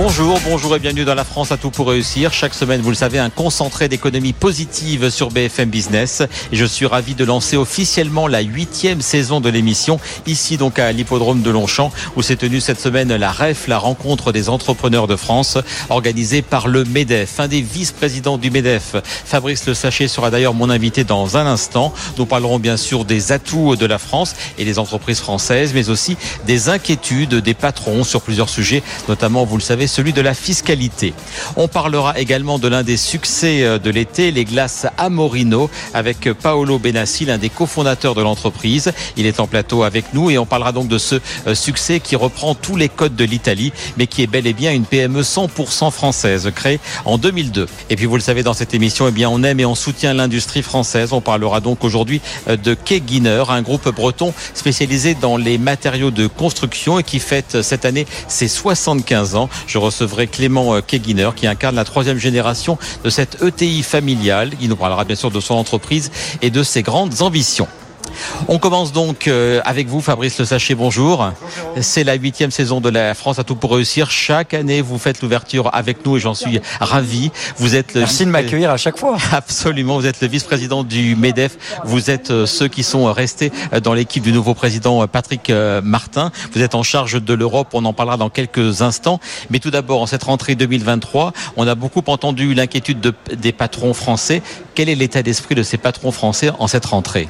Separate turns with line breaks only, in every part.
Bonjour, bonjour et bienvenue dans la France à tout pour réussir. Chaque semaine, vous le savez, un concentré d'économie positive sur BFM Business. Je suis ravi de lancer officiellement la huitième saison de l'émission, ici donc à l'hippodrome de Longchamp, où s'est tenue cette semaine la REF, la rencontre des entrepreneurs de France, organisée par le MEDEF. Un des vice-présidents du MEDEF, Fabrice Le Sachet, sera d'ailleurs mon invité dans un instant. Nous parlerons bien sûr des atouts de la France et des entreprises françaises, mais aussi des inquiétudes des patrons sur plusieurs sujets, notamment, vous le savez, celui de la fiscalité. On parlera également de l'un des succès euh, de l'été, les glaces Amorino, avec Paolo Benassi, l'un des cofondateurs de l'entreprise. Il est en plateau avec nous et on parlera donc de ce euh, succès qui reprend tous les codes de l'Italie, mais qui est bel et bien une PME 100% française, créée en 2002. Et puis vous le savez, dans cette émission, eh bien, on aime et on soutient l'industrie française. On parlera donc aujourd'hui euh, de Keguiner, un groupe breton spécialisé dans les matériaux de construction et qui fête cette année ses 75 ans. Recevrai Clément euh, Keguiner qui incarne la troisième génération de cette ETI familiale. Il nous parlera bien sûr de son entreprise et de ses grandes ambitions. On commence donc euh, avec vous, Fabrice Le Sachet. Bonjour. C'est la huitième saison de la France à tout pour réussir. Chaque année, vous faites l'ouverture avec nous et j'en suis ravi. Vous êtes le
Merci de m'accueillir à chaque fois.
Absolument. Vous êtes le vice-président du MEDEF. Vous êtes euh, ceux qui sont restés euh, dans l'équipe du nouveau président Patrick Martin. Vous êtes en charge de l'Europe. On en parlera dans quelques instants. Mais tout d'abord, en cette rentrée 2023, on a beaucoup entendu l'inquiétude de, des patrons français. Quel est l'état d'esprit de ces patrons français en cette rentrée?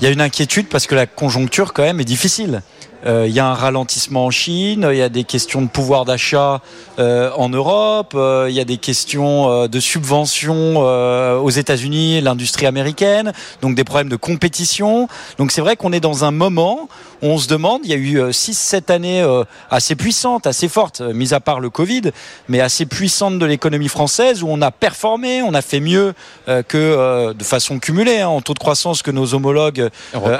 Il y a une inquiétude parce que la conjoncture quand même est difficile. Euh, il y a un ralentissement en Chine, il y a des questions de pouvoir d'achat euh, en Europe, euh, il y a des questions de subventions aux États-Unis, l'industrie américaine, donc des problèmes de compétition. Donc c'est vrai qu'on est dans un moment où on se demande, il y a eu 6-7 années assez puissantes, assez fortes, mis à part le Covid, mais assez puissantes de l'économie française où on a performé, on a fait mieux que de façon cumulée hein, en taux de croissance que nos homologues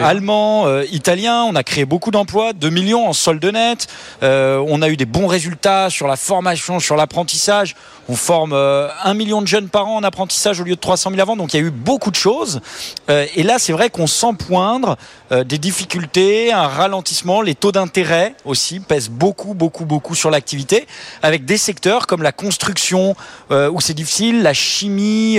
allemands, italiens. On a créé beaucoup d'emplois 2 millions en solde net. Euh, on a eu des bons résultats sur la formation, sur l'apprentissage. On forme euh, un million de jeunes par an en apprentissage au lieu de 300 000 avant. Donc il y a eu beaucoup de choses. Euh, et là, c'est vrai qu'on sent poindre des difficultés, un ralentissement. Les taux d'intérêt aussi pèsent beaucoup, beaucoup, beaucoup sur l'activité. Avec des secteurs comme la construction où c'est difficile, la chimie,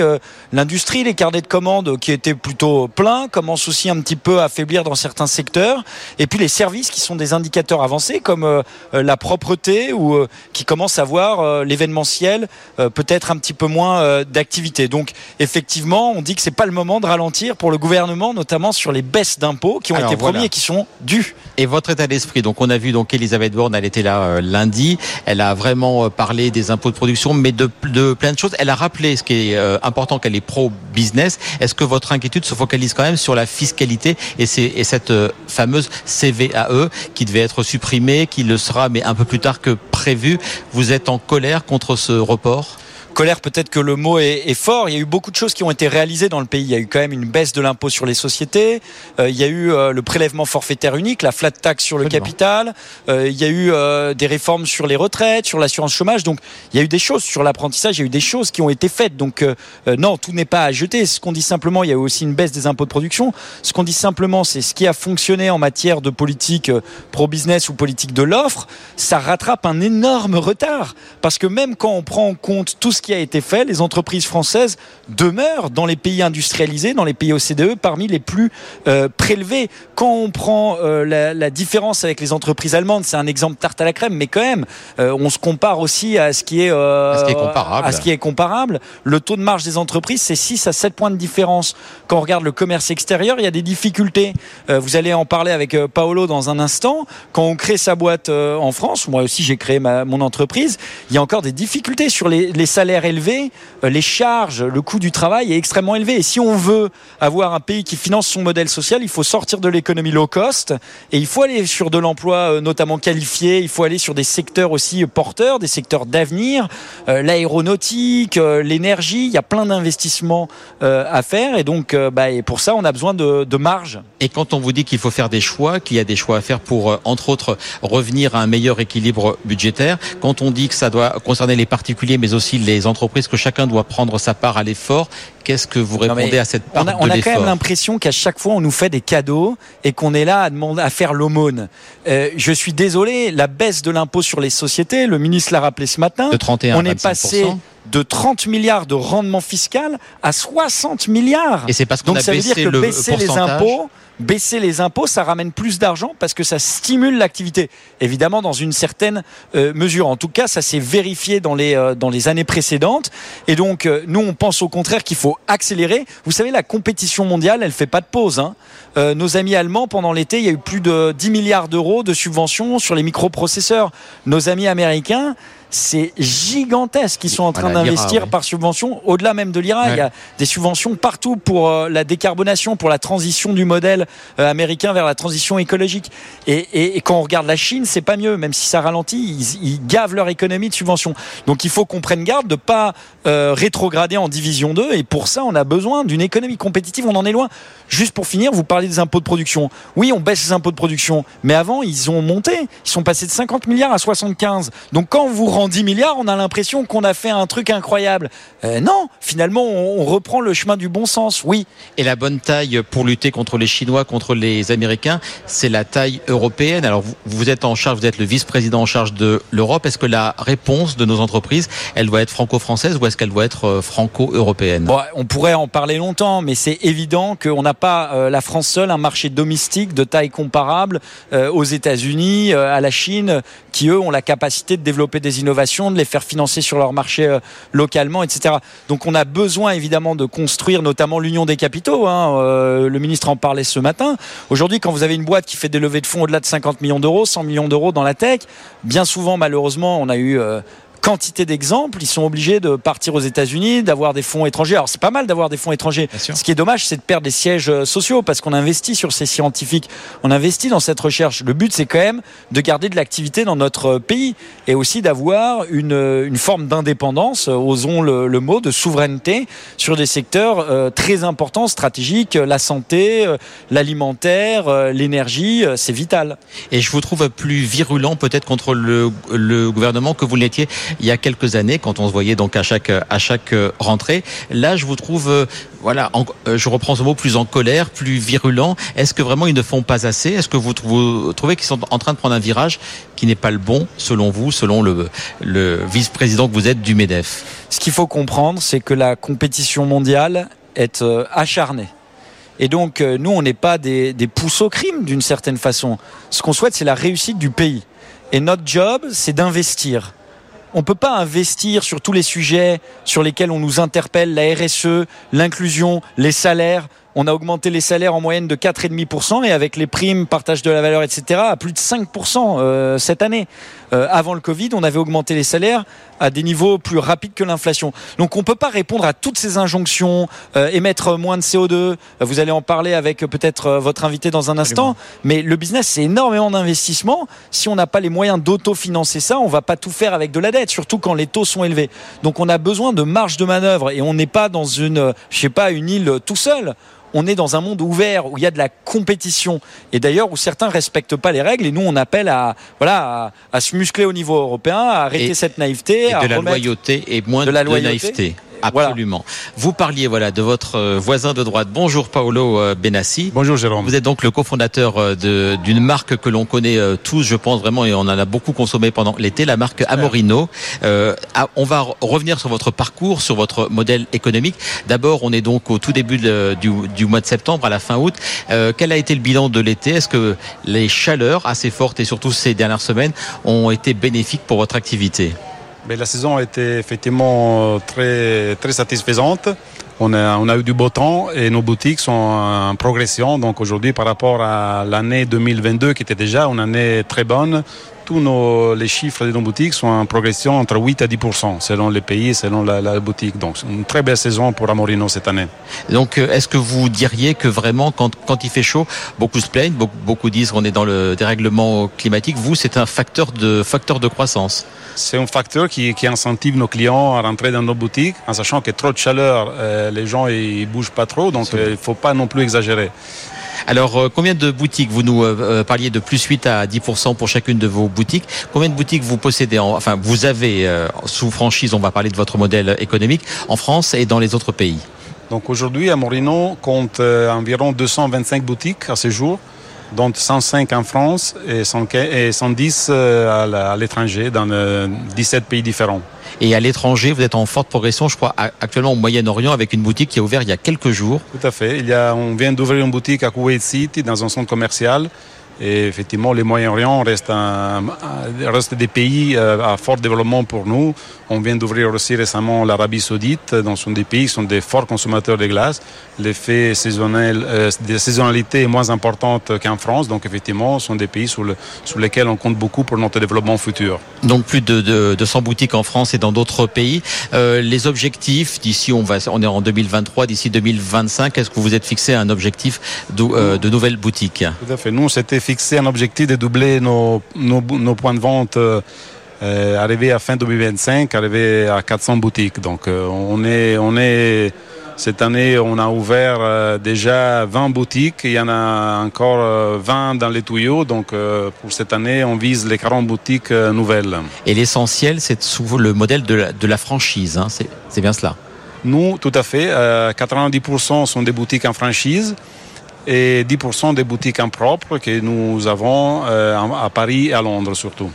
l'industrie, les carnets de commandes qui étaient plutôt pleins commencent aussi un petit peu à faiblir dans certains secteurs. Et puis les services qui sont des indicateurs avancés comme euh, euh, la propreté ou euh, qui commencent à voir l'événementiel peut-être un petit peu moins d'activité. Donc effectivement, on dit que c'est pas le moment de ralentir pour le gouvernement, notamment sur les baisses d'impôts qui ont été promis et qui sont dus.
Et votre état d'esprit. Donc on a vu donc Elisabeth Borne, elle était là lundi. Elle a vraiment parlé des impôts de production, mais de, de plein de choses. Elle a rappelé ce qui est important qu'elle est pro business. Est-ce que votre inquiétude se focalise quand même sur la fiscalité et, et cette fameuse CVAE qui devait être supprimé, qui le sera, mais un peu plus tard que prévu. Vous êtes en colère contre ce report?
Colère, peut-être que le mot est, fort. Il y a eu beaucoup de choses qui ont été réalisées dans le pays. Il y a eu quand même une baisse de l'impôt sur les sociétés. Euh, il y a eu euh, le prélèvement forfaitaire unique, la flat tax sur le capital. Euh, il y a eu des réformes sur les retraites, sur l'assurance chômage. Donc, il y a eu des choses sur l'apprentissage. Il y a eu des choses qui ont été faites. Donc, non, tout n'est pas à jeter. Ce qu'on dit simplement, il y a eu aussi une baisse des impôts de production. Ce qu'on dit simplement, c'est ce qui a fonctionné en matière de politique pro-business ou politique de l'offre. Ça rattrape un énorme retard. Parce que même quand on prend en compte tout ce qui qui a été fait, les entreprises françaises demeurent dans les pays industrialisés, dans les pays OCDE, parmi les plus euh, prélevés. Quand on prend euh, la, différence avec les entreprises allemandes, c'est un exemple tarte à la crème, mais quand même, euh, on se compare aussi à ce qui est,
à ce qui est comparable.
À ce qui est comparable. Le taux de marge des entreprises, c'est 6 à 7 points de différence. Quand on regarde le commerce extérieur, il y a des difficultés. vous allez en parler avec Paolo dans un instant. Quand on crée sa boîte en France, moi aussi j'ai créé ma, mon entreprise, il y a encore des difficultés sur les, les salaires élevé, euh, les charges, le coût du travail est extrêmement élevé. Et si on veut avoir un pays qui finance son modèle social, il faut sortir de l'économie low cost et il faut aller sur de l'emploi euh, notamment qualifié. Il faut aller sur des secteurs aussi porteurs, des secteurs d'avenir, euh, l'aéronautique, l'énergie. Il y a plein d'investissements à faire et donc bah, et pour ça on a besoin de, de marge.
Et quand on vous dit qu'il faut faire des choix, qu'il y a des choix à faire pour entre autres revenir à un meilleur équilibre budgétaire, quand on dit que ça doit concerner les particuliers mais aussi les entreprises, que chacun doit prendre sa part à l'effort. Qu'est-ce que vous répondez à cette part
On a, on a quand même l'impression qu'à chaque fois, on nous fait des cadeaux et qu'on est là à, demander, à faire l'aumône. Euh, je suis désolé, la baisse de l'impôt sur les sociétés, le ministre l'a rappelé ce matin,
de 31
on est passé de 30 milliards de rendement fiscal à 60 milliards.
Et c'est parce qu'on a
ça
baissé
veut dire que
le
baisser les impôts, baisser les impôts, ça ramène plus d'argent parce que ça stimule l'activité. Évidemment, dans une certaine euh, mesure. En tout cas, ça s'est vérifié dans les, euh, dans les années précédentes. Et donc, euh, nous, on pense au contraire qu'il faut accélérer. Vous savez, la compétition mondiale, elle fait pas de pause. Hein. nos amis allemands, pendant l'été, il y a eu plus de 10 milliards d'euros de subventions sur les microprocesseurs. Nos amis américains, c'est gigantesque. Ils sont en train d'investir par subvention, au-delà même de l'IRA. Il y a des subventions partout pour euh, la décarbonation, pour la transition du modèle euh, américain vers la transition écologique. Et, quand on regarde la Chine, c'est pas mieux, même si ça ralentit, ils, gavent leur économie de subventions. Donc il faut qu'on prenne garde de pas euh, rétrograder en division 2. Et pour ça, on a besoin d'une économie compétitive. On en est loin. Juste pour finir, vous parlez des impôts de production. Oui, on baisse les impôts de production, mais avant, ils ont monté. Ils sont passés de 50 milliards à 75. Donc quand vous en 10 milliards, on a l'impression qu'on a fait un truc incroyable. Euh, non, finalement, on, reprend le chemin du bon sens, oui.
Et la bonne taille pour lutter contre les Chinois, contre les Américains, c'est la taille européenne. Alors, vous, êtes en charge, vous êtes le vice-président en charge de l'Europe. Est-ce que la réponse de nos entreprises, elle doit être franco-française ou est-ce qu'elle doit être euh, franco-européenne?
On pourrait en parler longtemps, mais c'est évident qu'on n'a pas, euh, la France seule, un marché domestique de taille comparable aux États-Unis, à la Chine, qui eux ont la capacité de développer des innovations de les faire financer sur leur marché euh, localement, etc. Donc on a besoin évidemment de construire notamment l'union des capitaux. Hein. Euh, le ministre en parlait ce matin. Aujourd'hui, quand vous avez une boîte qui fait des levées de fonds au-delà de 50 millions d'euros, 100 millions d'euros dans la tech, bien souvent malheureusement on a eu euh, quantité d'exemples. Ils sont obligés de partir aux États-Unis, d'avoir des fonds étrangers. Alors c'est pas mal d'avoir des fonds étrangers. Ce qui est dommage, c'est de perdre des sièges euh, sociaux parce qu'on investit sur ces scientifiques, on investit dans cette recherche. Le but, c'est quand même de garder de l'activité dans notre euh, pays et aussi d'avoir une, euh, une forme d'indépendance, osons le, le, mot, de souveraineté sur des secteurs très importants, stratégiques, la santé, l'alimentaire, l'énergie, c'est vital.
Et je vous trouve plus virulent peut-être contre le, le gouvernement que vous l'étiez il y a quelques années quand on se voyait donc à chaque à chaque euh, rentrée. Là, je vous trouve euh, voilà, euh, je reprends ce mot plus en colère, plus virulent. Est-ce que vraiment ils ne font pas assez? Est-ce que vous, trouvez qu'ils sont en train de prendre un virage qui n'est pas le bon selon vous, selon le, le vice-président que vous êtes du Medef?
Ce qu'il faut comprendre, c'est que la compétition mondiale est acharnée. Et donc, nous, on n'est pas des, des pousses au crime d'une certaine façon. Ce qu'on souhaite, c'est la réussite du pays. Et notre job, c'est d'investir on ne peut pas investir sur tous les sujets sur lesquels on nous interpelle, la RSE, l'inclusion, les salaires on a augmenté les salaires en moyenne de 4,5% et avec les primes, partage de la valeur, etc., à plus de 5% euh, cette année. Euh, avant le Covid, on avait augmenté les salaires à des niveaux plus rapides que l'inflation. Donc on ne peut pas répondre à toutes ces injonctions, euh, émettre moins de CO2. Vous allez en parler avec peut-être votre invité dans un instant. Mais le business, c'est énormément d'investissement. Si on n'a pas les moyens d'autofinancer ça, on va pas tout faire avec de la dette, surtout quand les taux sont élevés. Donc on a besoin de marge de manœuvre et on n'est pas dans une, je sais pas, une île tout seul on est dans un monde ouvert où il y a de la compétition et d'ailleurs où certains respectent pas les règles et nous on appelle à voilà à, se muscler au niveau européen, à arrêter cette naïveté,
et
à
de la loyauté et moins de, la naïveté. Absolument. Vous parliez voilà de votre euh, voisin de droite. Bonjour Paolo euh, Benassi.
Bonjour Jérôme.
Vous êtes donc le cofondateur euh, d'une marque que l'on connaît tous, je pense vraiment, et on en a beaucoup consommé pendant l'été, la marque Amorino. Ah, on va revenir sur votre parcours, sur votre modèle économique. D'abord, on est donc au tout début du, du, mois de septembre, à la fin août. quel a été le bilan de l'été? Est-ce que les chaleurs assez fortes et surtout ces dernières semaines ont été bénéfiques pour votre activité?
La saison a été effectivement très, très satisfaisante. On a, on a eu du beau temps et nos boutiques sont en progression. Donc aujourd'hui, par rapport à l'année 2022 qui était déjà une année très bonne, tous nos, les chiffres de nos boutiques sont en progression entre 8 à 10% selon les pays, selon la, boutique. Donc une très belle saison pour Amorino cette année.
Donc euh, est-ce que vous diriez que vraiment quand, quand il fait chaud, beaucoup se plaignent, beaucoup, beaucoup disent qu'on est dans le dérèglement climatique. Vous, c'est un facteur de, facteur de croissance
c'est un facteur qui, qui, incentive nos clients à rentrer dans nos boutiques, en sachant que trop de chaleur, euh, les gens ils bougent pas trop, donc euh, il ne faut pas non plus exagérer.
Alors, euh, combien de boutiques Vous nous parliez de plus 8 à 10% pour chacune de vos boutiques. Combien de boutiques vous possédez Enfin, vous avez sous franchise, on va parler de votre modèle économique, en France et dans les autres pays?
Donc aujourd'hui, Amorino compte euh, environ 225 boutiques à ce jour, dont 105 en France et 110 euh, à l'étranger, dans 17 pays différents.
Et à l'étranger, vous êtes en forte progression, je crois, actuellement au Moyen-Orient, avec une boutique qui a ouvert il y a quelques jours.
Tout à fait. Il y a, on vient d'ouvrir une boutique à Kuwait City, dans un centre commercial. Et effectivement, les Moyen-Orient restent, reste des pays euh, à fort développement pour nous. On vient d'ouvrir aussi récemment l'Arabie Saoudite. Dans sont des pays qui sont des forts consommateurs de glace. L'effet saisonnel, euh, des saisonnalités est moins importante qu'en France. Donc effectivement, ce sont des pays sur, le, sur, lesquels on compte beaucoup pour notre développement futur.
Donc plus de, de, de 100 boutiques en France et dans d'autres pays. Euh, les objectifs d'ici, on, va, on est en 2023, d'ici 2025, est-ce que vous vous êtes fixé un objectif de, euh, de nouvelles boutiques?
Tout à fait. Nous, c'était fixé un objectif de doubler nos, nos, nos points de vente. Euh, euh, arrivé à fin 2025, arrivé à 400 boutiques. Donc euh, on est, on est cette année, on a ouvert euh, déjà 20 boutiques. Il y en a encore 20 dans les tuyaux. Donc pour cette année, on vise les 40 boutiques nouvelles.
Et l'essentiel, c'est souvent le modèle de la, de la franchise. Hein. C'est bien cela.
Nous, tout à fait. 90% sont des boutiques en franchise et 10% des boutiques en propre que nous avons à Paris et à Londres surtout.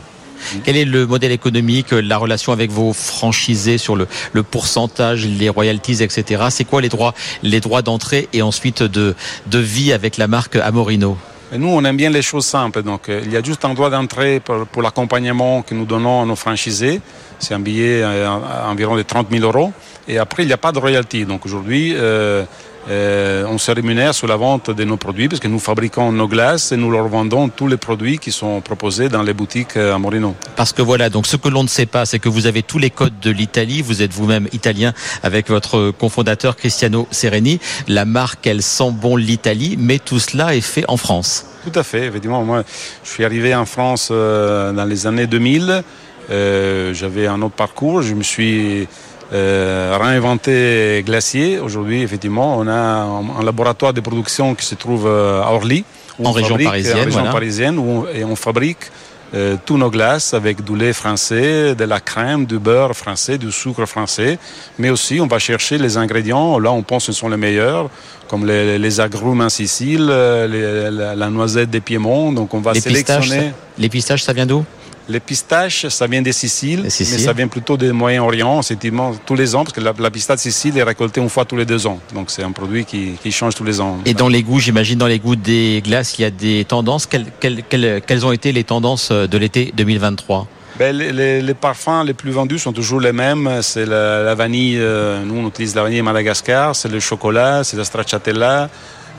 Quel est le modèle économique, la relation avec vos franchisés sur le, le pourcentage, les royalties, etc. C'est quoi les droits, les droits d'entrée et ensuite de, de vie avec la marque Amorino?
Et nous, on aime bien les choses simples. Donc, euh, il y a juste un droit d'entrée pour, pour l'accompagnement que nous donnons à nos franchisés. C'est un billet euh, environ de 30 000 euros. Et après, il n'y a pas de royalties. Donc, aujourd'hui, euh, euh, on se rémunère sur la vente de nos produits parce que nous fabriquons nos glaces et nous leur vendons tous les produits qui sont proposés dans les boutiques euh, à Morino.
Parce que voilà, donc ce que l'on ne sait pas, c'est que vous avez tous les codes de l'Italie. Vous êtes vous-même italien avec votre cofondateur Cristiano Sereni. La marque, elle sent bon l'Italie, mais tout cela est fait en France.
Tout à fait, évidemment. Moi, je suis arrivé en France euh, dans les années 2000. Euh, J'avais un autre parcours. Je me suis euh, réinventer Glacier. Aujourd'hui, effectivement, on a un, laboratoire de production qui se trouve euh, à Orly.
En région parisienne. En
région parisienne, où on, et on fabrique euh, tous nos glaces avec du lait français, de la crème, du beurre français, du sucre français. Mais aussi, on va chercher les ingrédients. Là, on pense que ce sont les meilleurs, comme les, les agrumes en Sicile, les, la, la, noisette des Piémont. Donc, on va
les
sélectionner.
Pistaches, les pistaches, ça vient d'où?
Les pistaches, ça vient des Siciles, Sicile. mais ça vient plutôt des Moyen-Orient, effectivement, tous les ans, parce que la, la pistache Sicile est récoltée une fois tous les deux ans. Donc c'est un produit qui, qui, change tous les ans.
Et dans les goûts, j'imagine, dans les goûts des glaces, il y a des tendances. Quelles, quelles, quelles, quelles ont été les tendances de l'été 2023
ben, les, les, les, parfums les plus vendus sont toujours les mêmes. C'est la, la, vanille, euh, nous on utilise la vanille Madagascar, c'est le chocolat, c'est la stracciatella.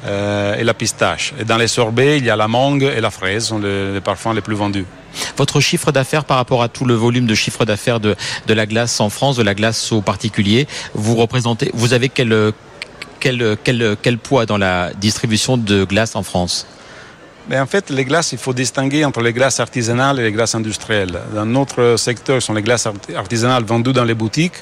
Euh, et la pistache. Et dans les sorbets, il y a la mangue et la fraise, sont les, les parfums les plus vendus.
Votre chiffre d'affaires par rapport à tout le volume de chiffre d'affaires de, la glace en France, de la glace au particulier, vous représentez, vous avez quel, poids dans la distribution de glace en France?
Mais en fait, les glaces, il faut distinguer entre les glaces artisanales et les glaces industrielles. Dans notre secteur, ce sont les glaces artisanales vendues dans les boutiques.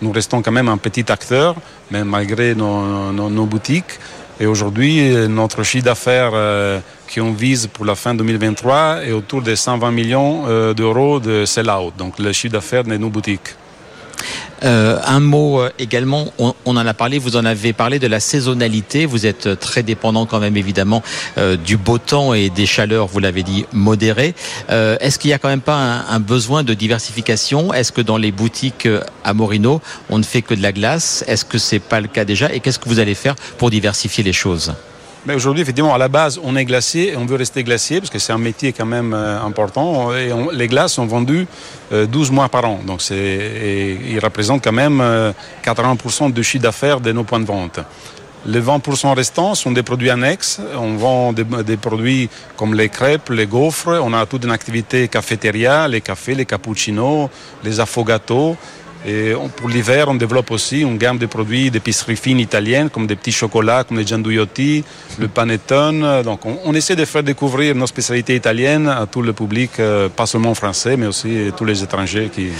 Nous restons quand même un petit acteur, même malgré nos boutiques. Et aujourd'hui, notre chiffre d'affaires euh, qu'on vise pour la fin 2023 est autour de 120 millions euh, d'euros de sell-out, donc le chiffre d'affaires de nos boutiques.
Euh, un mot également, on, en a parlé, vous en avez parlé de la saisonnalité. Vous êtes très dépendant quand même évidemment euh, du beau temps et des chaleurs, vous l'avez dit, modérées. Euh, Est-ce qu'il n'y a quand même pas un, un besoin de diversification? Est-ce que dans les boutiques à Morino, on ne fait que de la glace? Est-ce que c'est pas le cas déjà? Et qu'est-ce que vous allez faire pour diversifier les choses?
Mais aujourd'hui, effectivement, à la base, on est glacier et on veut rester glacier parce que c'est un métier quand même euh, important. Et les glaces sont vendues euh, 12 mois par an. Donc, ils représentent quand même euh, 80% du chiffre d'affaires de nos points de vente. Les 20% restants sont des produits annexes. On vend des, des, produits comme les crêpes, les gaufres. On a toute une activité cafétéria, les cafés, les cappuccinos, les affogatos. Et pour l'hiver, on développe aussi une gamme de produits d'épicerie fine italienne, comme des petits chocolats, comme les gianduiotti, le panettone. Donc, on, on, essaie de faire découvrir nos spécialités italiennes à tout le public, euh, pas seulement français, mais aussi tous les étrangers qui,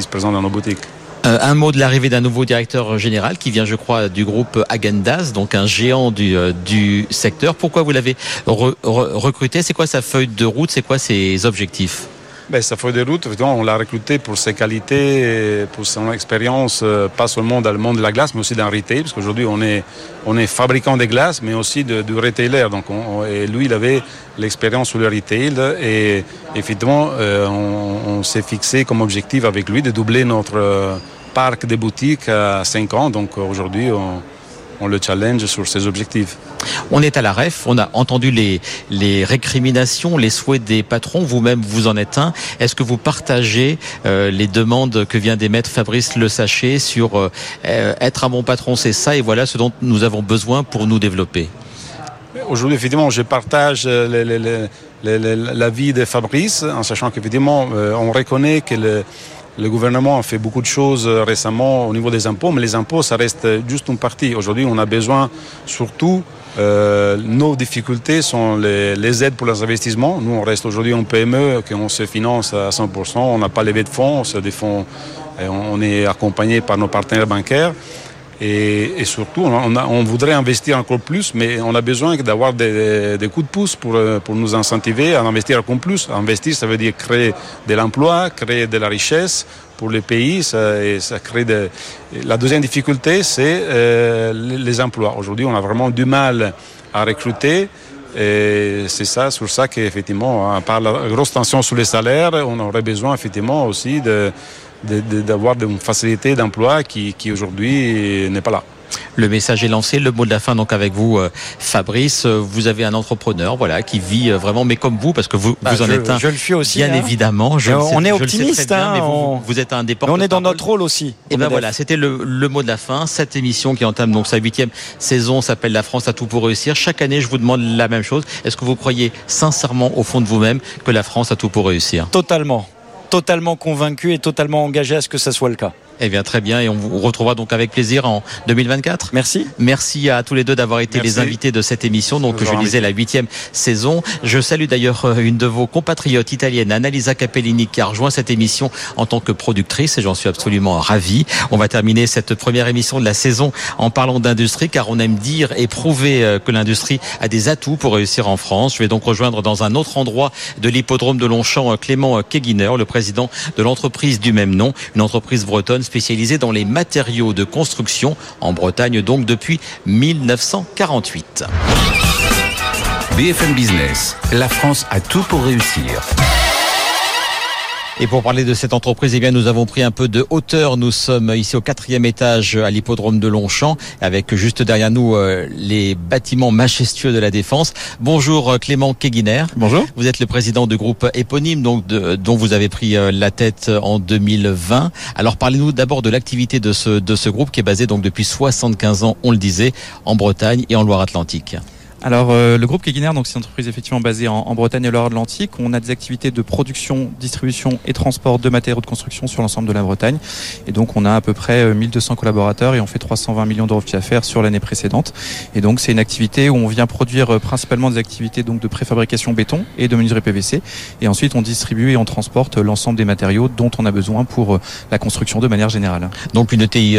se présentent dans nos boutiques.
Euh, un mot de l'arrivée d'un nouveau directeur général qui vient, je crois, du groupe Agendas, donc un géant du, euh, du secteur. Pourquoi vous l'avez re, re, recruté? C'est quoi sa feuille de route? C'est quoi ses objectifs?
Ben, Sa feuille de route, on l'a recruté pour ses qualités, pour son expérience, euh, pas seulement dans le monde de la glace, mais aussi dans le retail, parce qu'aujourd'hui on est, on est fabricant de glace, mais aussi de, du retailer. Donc et lui, il avait l'expérience sur le retail et effectivement, euh, on, s'est fixé comme objectif avec lui de doubler notre euh, parc de boutiques à 5 ans. Donc aujourd'hui, on, on le challenge sur ses objectifs.
On est à la REF, on a entendu les, les récriminations, les souhaits des patrons, vous-même vous en êtes un. Est-ce que vous partagez euh, les demandes que vient d'émettre Fabrice Le Sachet sur euh, être un bon patron, c'est ça, et voilà ce dont nous avons besoin pour nous développer?
Aujourd'hui, effectivement, je partage l'avis de Fabrice, en sachant qu'effectivement, euh, on reconnaît que le, le gouvernement a fait beaucoup de choses euh, récemment au niveau des impôts, mais les impôts, ça reste juste une partie. Aujourd'hui, on a besoin surtout euh, nos difficultés sont les, aides pour les investissements. Nous, on reste aujourd'hui en PME, qu'on se finance à 100%. On n'a pas levé de fonds, on, des fonds, on est accompagné par nos partenaires bancaires. Et, surtout, on, voudrait investir encore plus, mais on a besoin d'avoir des, coups de pouce pour, euh, pour nous incentiver à investir encore plus. Investir, ça veut dire créer de l'emploi, créer de la richesse pour les pays. Ça, et ça crée de... La deuxième difficulté, c'est euh, les emplois. Aujourd'hui, on a vraiment du mal à recruter. Et c'est ça, sur ça qu'effectivement, par la grosse tension sur les salaires, on aurait besoin effectivement aussi de d'avoir une facilité d'emploi qui, qui aujourd'hui n'est pas là.
Le message est lancé. Le mot de la fin, donc, avec vous, euh, Fabrice. Euh, vous avez un entrepreneur, voilà, qui vit euh, vraiment, mais comme vous, parce que vous, bah, vous en êtes un.
Je le suis aussi.
Bien hein. évidemment.
Je on est optimiste,
hein, mais vous, vous, êtes un des
On est dans notre rôle aussi. Et
eh ben voilà, c'était le, le, mot de la fin. Cette émission qui entame donc sa huitième saison s'appelle La France a tout pour réussir. Chaque année, je vous demande la même chose. Est-ce que vous croyez sincèrement, au fond de vous-même, que la France a tout pour réussir?
Totalement totalement convaincu et totalement engagé à ce que ça soit le cas.
Eh bien, très bien. Et on vous retrouvera donc avec plaisir en 2024.
Merci.
Merci à tous les deux d'avoir été les invités de cette émission. Donc, je, disais la huitième saison. Je salue d'ailleurs euh, une de vos compatriotes italiennes, Annalisa Capellini, qui a rejoint cette émission en tant que productrice et j'en suis absolument ravi. On va terminer cette première émission de la saison en parlant d'industrie, car on aime dire et prouver euh, que l'industrie a des atouts pour réussir en France. Je vais donc rejoindre dans un autre endroit de l'hippodrome de Longchamp euh, Clément Keguiner, le président de l'entreprise du même nom, une entreprise bretonne spécialisé dans les matériaux de construction en Bretagne donc depuis 1948.
BFM Business, la France a tout pour réussir.
Et pour parler de cette entreprise, eh bien, nous avons pris un peu de hauteur. Nous sommes ici au quatrième étage à l'hippodrome de Longchamp, avec juste derrière nous euh, les bâtiments majestueux de la Défense. Bonjour euh, Clément Keguiner.
Bonjour.
Vous êtes le président du groupe éponyme, donc dont vous avez pris euh, la tête en 2020. Alors parlez-nous d'abord de l'activité de ce de ce groupe qui est basé donc depuis 75 ans, on le disait, en Bretagne et en Loire-Atlantique.
Alors, euh, le groupe Keguiner, donc c'est une entreprise effectivement basée en, Bretagne et Loire-Atlantique. On a des activités de production, distribution et transport de matériaux de construction sur l'ensemble de la Bretagne. Et donc, on a à peu près 1200 euh, collaborateurs et on fait 320 millions d'euros de chiffre d'affaires sur l'année précédente. Et donc, c'est une activité où on vient produire euh, principalement des activités donc de préfabrication béton et de menuiserie PVC. Et ensuite, on distribue et on transporte l'ensemble des matériaux dont on a besoin pour la construction de manière générale.
Donc, une ETI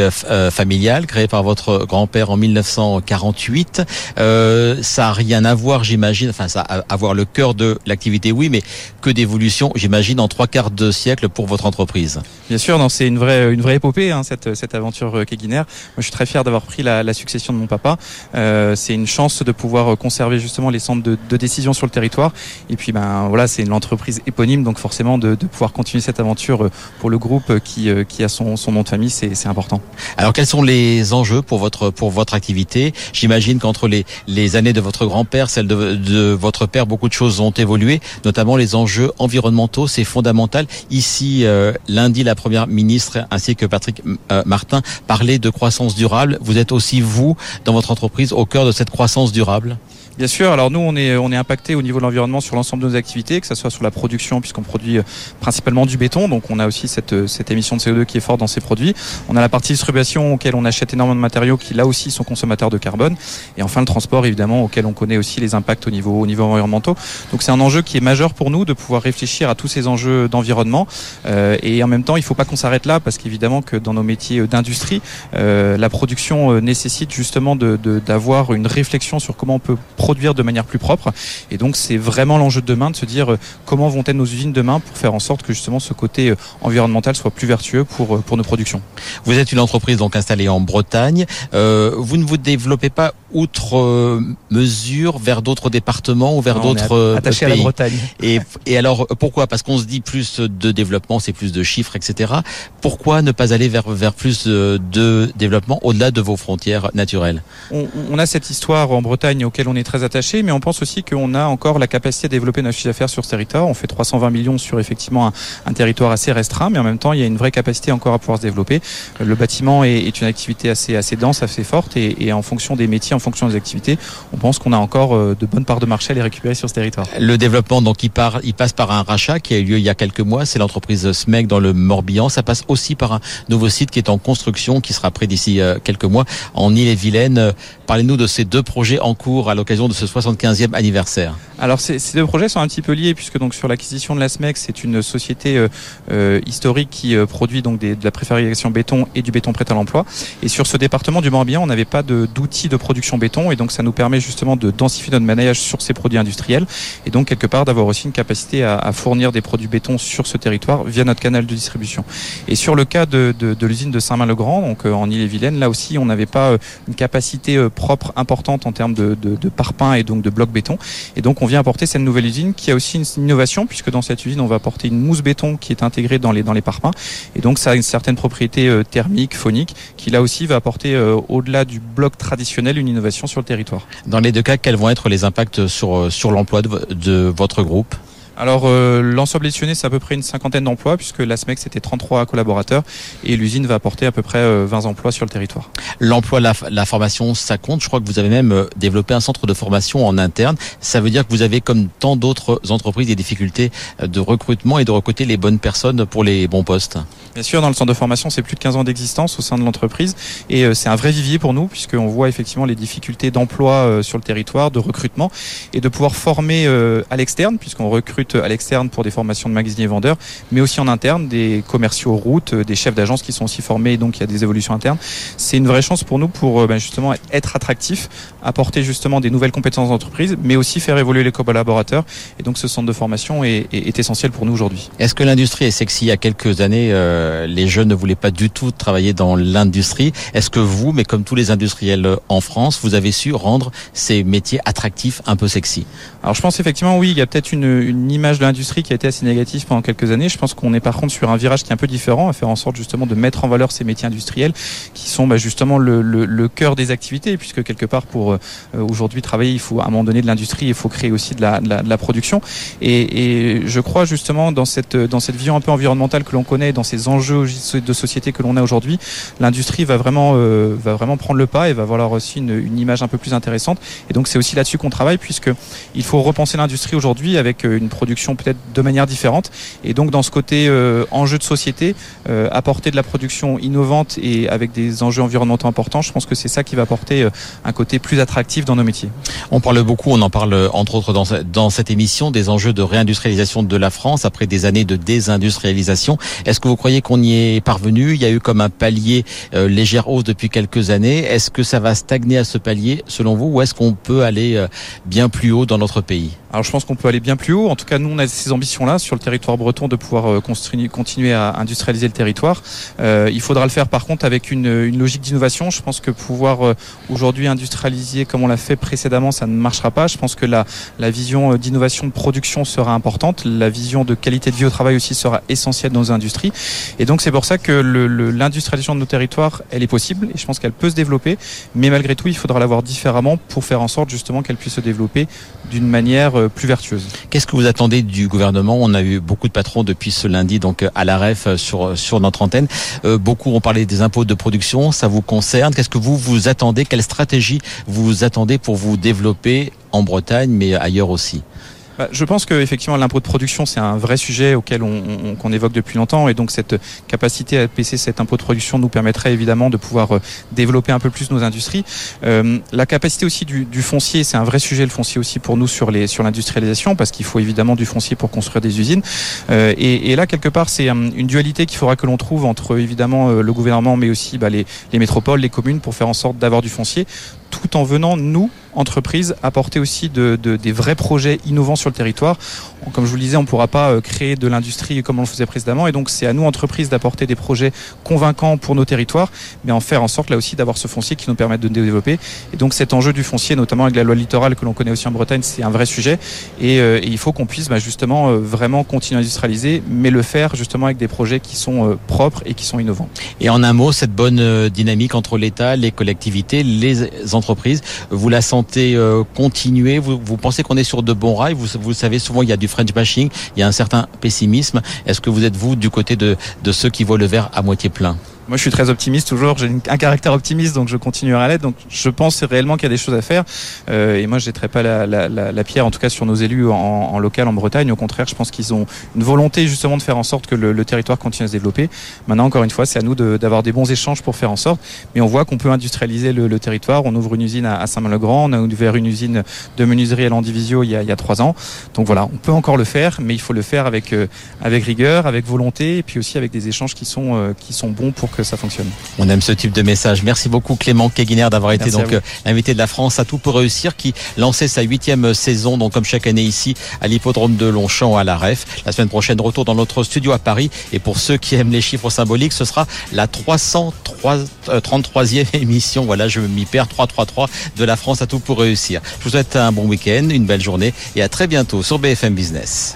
familiale créée par votre grand-père en 1948. Euh, ça a rien à voir, j'imagine. Enfin, ça a à voir le cœur de l'activité, oui, mais que d'évolution, j'imagine, en trois quarts de siècle pour votre entreprise.
Bien sûr, non, c'est une vraie, une vraie épopée, hein, cette, cette aventure euh, Keguiner. Moi, je suis très fier d'avoir pris la, la, succession de mon papa. Euh, c'est une chance de pouvoir conserver justement les centres de, de décision sur le territoire. Et puis, ben voilà, c'est une entreprise éponyme, donc forcément de, de, pouvoir continuer cette aventure euh, pour le groupe qui, euh, qui a son, son nom de famille, c'est important.
Alors, quels sont les enjeux pour votre, pour votre activité? J'imagine qu'entre les, les années de votre grand-père, celle de, votre père, beaucoup de choses ont évolué, notamment les enjeux environnementaux, c'est fondamental. Ici, euh, lundi, la première ministre ainsi que Patrick euh, Martin parlaient de croissance durable. Vous êtes aussi, vous, dans votre entreprise, au cœur de cette croissance durable?
Bien sûr. Alors nous, on est on est impacté au niveau de l'environnement sur l'ensemble de nos activités, que ce soit sur la production, puisqu'on produit euh, principalement du béton, donc on a aussi cette euh, cette émission de CO2 qui est forte dans ces produits. On a la partie distribution auquel on achète énormément de matériaux qui là aussi sont consommateurs de carbone, et enfin le transport évidemment auquel on connaît aussi les impacts au niveau au niveau environnementaux. Donc c'est un enjeu qui est majeur pour nous de pouvoir réfléchir à tous ces enjeux d'environnement, euh, et en même temps il faut pas qu'on s'arrête là parce qu'évidemment que dans nos métiers d'industrie, euh, la production nécessite justement de d'avoir une réflexion sur comment on peut produire de manière plus propre. Et donc c'est vraiment l'enjeu de demain de se dire comment vont être nos usines demain pour faire en sorte que justement ce côté environnemental soit plus vertueux pour, pour nos productions?
Vous êtes une entreprise donc installée en Bretagne. vous ne vous développez pas outre mesure vers d'autres départements ou vers d'autres
pays. à la Bretagne.
Et, et alors pourquoi? Parce qu'on se dit plus de développement, c'est plus de chiffres, etc. Pourquoi ne pas aller vers, vers plus de développement au-delà de vos frontières naturelles?
On, on, a cette histoire en Bretagne auquel on est très attaché, mais on pense aussi qu'on a encore la capacité à développer notre chiffre d'affaires sur ce territoire. On fait 320 millions sur effectivement un, un, territoire assez restreint, mais en même temps, il y a une vraie capacité encore à pouvoir se développer. Le bâtiment est, est une activité assez, assez dense, assez forte, et, et, en fonction des métiers, en fonction des activités, on pense qu'on a encore euh, de bonnes parts de marché à les récupérer sur ce territoire.
Le développement, donc, il, part, il passe par un rachat qui a eu lieu il y a quelques mois. C'est l'entreprise SMEC dans le Morbihan. Ça passe aussi par un nouveau site qui est en construction, qui sera prêt d'ici euh, quelques mois en Ille-et-Vilaine. Parlez-nous de ces deux projets en cours à l'occasion de ce 75e anniversaire.
Alors ces, ces, deux projets sont un petit peu liés puisque donc sur l'acquisition de la SMEC, c'est une société euh, euh, historique qui euh, produit donc des, de la préfabrication béton et du béton prêt à l'emploi. Et sur ce département du Morbihan, on n'avait pas d'outils de, de, production béton et donc ça nous permet justement de densifier notre managage sur ces produits industriels et donc quelque part d'avoir aussi une capacité à, fournir des produits béton sur ce territoire via notre canal de distribution. Et sur le cas de, l'usine de Saint-Main-le-Grand, donc en Ille-et-Vilaine, là aussi on n'avait pas une capacité propre importante en termes de, de, et donc de blocs béton. Et donc on vient apporter cette nouvelle usine qui a aussi une innovation puisque dans cette usine on va apporter une mousse béton qui est intégrée dans les dans les parpaings et donc ça a une certaine propriété euh, thermique, phonique qui là aussi va apporter euh, au-delà du bloc traditionnel une sur le territoire.
Dans les deux cas, quels vont être les impacts sur euh, l'emploi de votre groupe?
Alors euh, l'ensemble éditionné c'est à peu près une cinquantaine d'emplois puisque la SMEC c'était 33 collaborateurs et l'usine va apporter à peu près 20 euh, emplois sur le territoire.
L'emploi, la, la, formation, ça compte. Je crois que vous avez même euh, développé un centre de formation en interne. Ça veut dire que vous avez comme tant d'autres entreprises des difficultés de recrutement et de recruter les bonnes personnes pour les bons postes.
Bien sûr, dans le centre de formation, c'est plus de 15 ans d'existence au sein de l'entreprise et c'est un vrai vivier pour nous puisqu'on voit effectivement les difficultés d'emploi sur le territoire, de recrutement et de pouvoir former à l'externe puisqu'on recrute à l'externe pour des formations de magasiniers vendeurs, mais aussi en interne, des commerciaux route, euh, des chefs d'agence qui sont aussi formés, donc il y a des évolutions internes. C'est une vraie chance pour nous pour euh, ben, justement être attractif, apporter justement des nouvelles compétences d'entreprise, mais aussi faire évoluer les collaborateurs. Et donc ce centre de formation est, est, est essentiel pour nous aujourd'hui.
Est-ce que l'industrie est sexy? Il y a quelques années, euh, les jeunes ne voulaient pas du tout travailler dans l'industrie. Est-ce que vous, mais comme tous les industriels en France, vous avez su rendre ces métiers attractifs, un peu sexy?
Alors je pense effectivement oui, il y a peut-être une, une image de l'industrie qui a été assez négative pendant quelques années. Je pense qu'on est par contre sur un virage qui est un peu différent, à faire en sorte justement de mettre en valeur ces métiers industriels qui sont bah, justement le, cœur des activités, puisque quelque part pour euh, aujourd'hui travailler, il faut à un moment donné de l'industrie, il faut créer aussi de la, production. Et, je crois justement dans cette, dans cette vision un peu environnementale que l'on connaît, dans ces enjeux de société que l'on a aujourd'hui, l'industrie va vraiment, euh, va vraiment prendre le pas et va avoir aussi une, une image un peu plus intéressante. Et donc c'est aussi là-dessus qu'on travaille, puisque il faut repenser l'industrie aujourd'hui avec euh, une production production peut-être de manière différente. Et donc dans ce côté euh, enjeu de société, euh, apporter de la production innovante et avec des enjeux environnementaux importants, je pense que c'est ça qui va apporter euh, un côté plus attractif dans nos métiers.
On parle beaucoup, on en parle entre autres dans, dans cette émission, des enjeux de réindustrialisation de la France après des années de désindustrialisation. Est-ce que vous croyez qu'on y est parvenu? Il y a eu comme un palier euh, légère hausse depuis quelques années. Est-ce que ça va stagner à ce palier selon vous ou est-ce qu'on peut aller euh, bien plus haut dans notre pays?
Alors je pense qu'on peut aller bien plus haut. En tout cas, nous, on a ces ambitions-là sur le territoire breton de pouvoir euh, continuer à industrialiser le territoire. Euh, il faudra le faire par contre avec une, logique d'innovation. Je pense que pouvoir euh, aujourd'hui industrialiser comme on l'a fait précédemment, ça ne marchera pas. Je pense que la, la vision d'innovation de production sera importante. La vision de qualité de vie au travail aussi sera essentielle dans nos industries. Et donc c'est pour ça que l'industrialisation de nos territoires, elle est possible et je pense qu'elle peut se développer. Mais malgré tout, il faudra l'avoir différemment pour faire en sorte justement qu'elle puisse se développer d'une manière plus vertueuse.
Qu'est-ce que vous attendez du gouvernement On a eu beaucoup de patrons depuis ce lundi donc à la REF sur, sur notre antenne. Euh, beaucoup ont parlé des impôts de production, ça vous concerne. Qu'est-ce que vous vous attendez? Quelle stratégie vous attendez pour vous développer en Bretagne mais ailleurs aussi?
Je pense que effectivement l'impôt de production c'est un vrai sujet auquel on, on évoque depuis longtemps et donc cette capacité à baisser cet impôt de production nous permettrait évidemment de pouvoir euh, développer un peu plus nos industries. Euh, la capacité aussi du, du foncier c'est un vrai sujet le foncier aussi pour nous sur les sur l'industrialisation parce qu'il faut évidemment du foncier pour construire des usines euh, et, et, là quelque part c'est euh, une dualité qu'il faudra que l'on trouve entre évidemment euh, le gouvernement mais aussi bah, les, les métropoles, les communes pour faire en sorte d'avoir du foncier tout en venant, nous, entreprises, apporter aussi de, de, des vrais projets innovants sur le territoire. Comme je vous le disais, on ne pourra pas euh, créer de l'industrie comme on le faisait précédemment. Et donc, c'est à nous, entreprises, d'apporter des projets convaincants pour nos territoires, mais en faire en sorte, là aussi, d'avoir ce foncier qui nous permette de développer. Et donc, cet enjeu du foncier, notamment avec la loi littorale que l'on connaît aussi en Bretagne, c'est un vrai sujet. Et, euh, il faut qu'on puisse bah, justement euh, vraiment continuer à industrialiser, mais le faire justement avec des projets qui sont propres et qui sont innovants.
Et en un mot, cette bonne dynamique entre l'État, les collectivités, les entreprises, vous la sentez euh, continuer. Vous, pensez qu'on est sur de bons rails? Vous, vous savez, souvent il y a du French bashing, il y a un certain pessimisme. Est-ce que vous êtes vous du côté de, de ceux qui voient le verre à moitié plein?
Moi, je suis très optimiste toujours. J'ai un caractère optimiste, donc je continuerai à l'être. Donc, je pense réellement qu'il y a des choses à faire. Euh, et moi, je pas la, la, la, la, pierre, en tout cas, sur nos élus en, en, local, en Bretagne. Au contraire, je pense qu'ils ont une volonté justement de faire en sorte que le, le territoire continue à se développer. Maintenant, encore une fois, c'est à nous d'avoir de, des bons échanges pour faire en sorte. Mais on voit qu'on peut industrialiser le, le, territoire. On ouvre une usine à, à Saint-Malo-Grand. On a ouvert une usine de menuiserie à l'Andivisio il, il, y a trois ans. Donc voilà, on peut encore le faire, mais il faut le faire avec euh, avec rigueur, avec volonté, et puis aussi avec des échanges qui sont euh, qui sont bons pour que ça fonctionne.
On aime ce type de message. Merci beaucoup Clément Keguiner d'avoir été donc euh, l'invité de la France à tout pour réussir qui lançait sa huitième saison donc comme chaque année ici à l'hippodrome de Longchamp à la REF. La semaine prochaine retour dans notre studio à Paris et pour ceux qui aiment les chiffres symboliques ce sera la 333e émission. Voilà je m'y perds 333 de la France à tout pour réussir. Je vous souhaite un bon week-end, une belle journée et à très bientôt sur BFM Business.